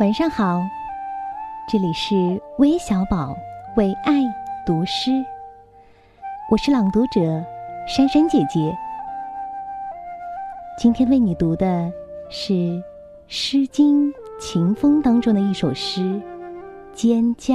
晚上好，这里是微小宝为爱读诗，我是朗读者珊珊姐姐。今天为你读的是《诗经·秦风》当中的一首诗《蒹葭》。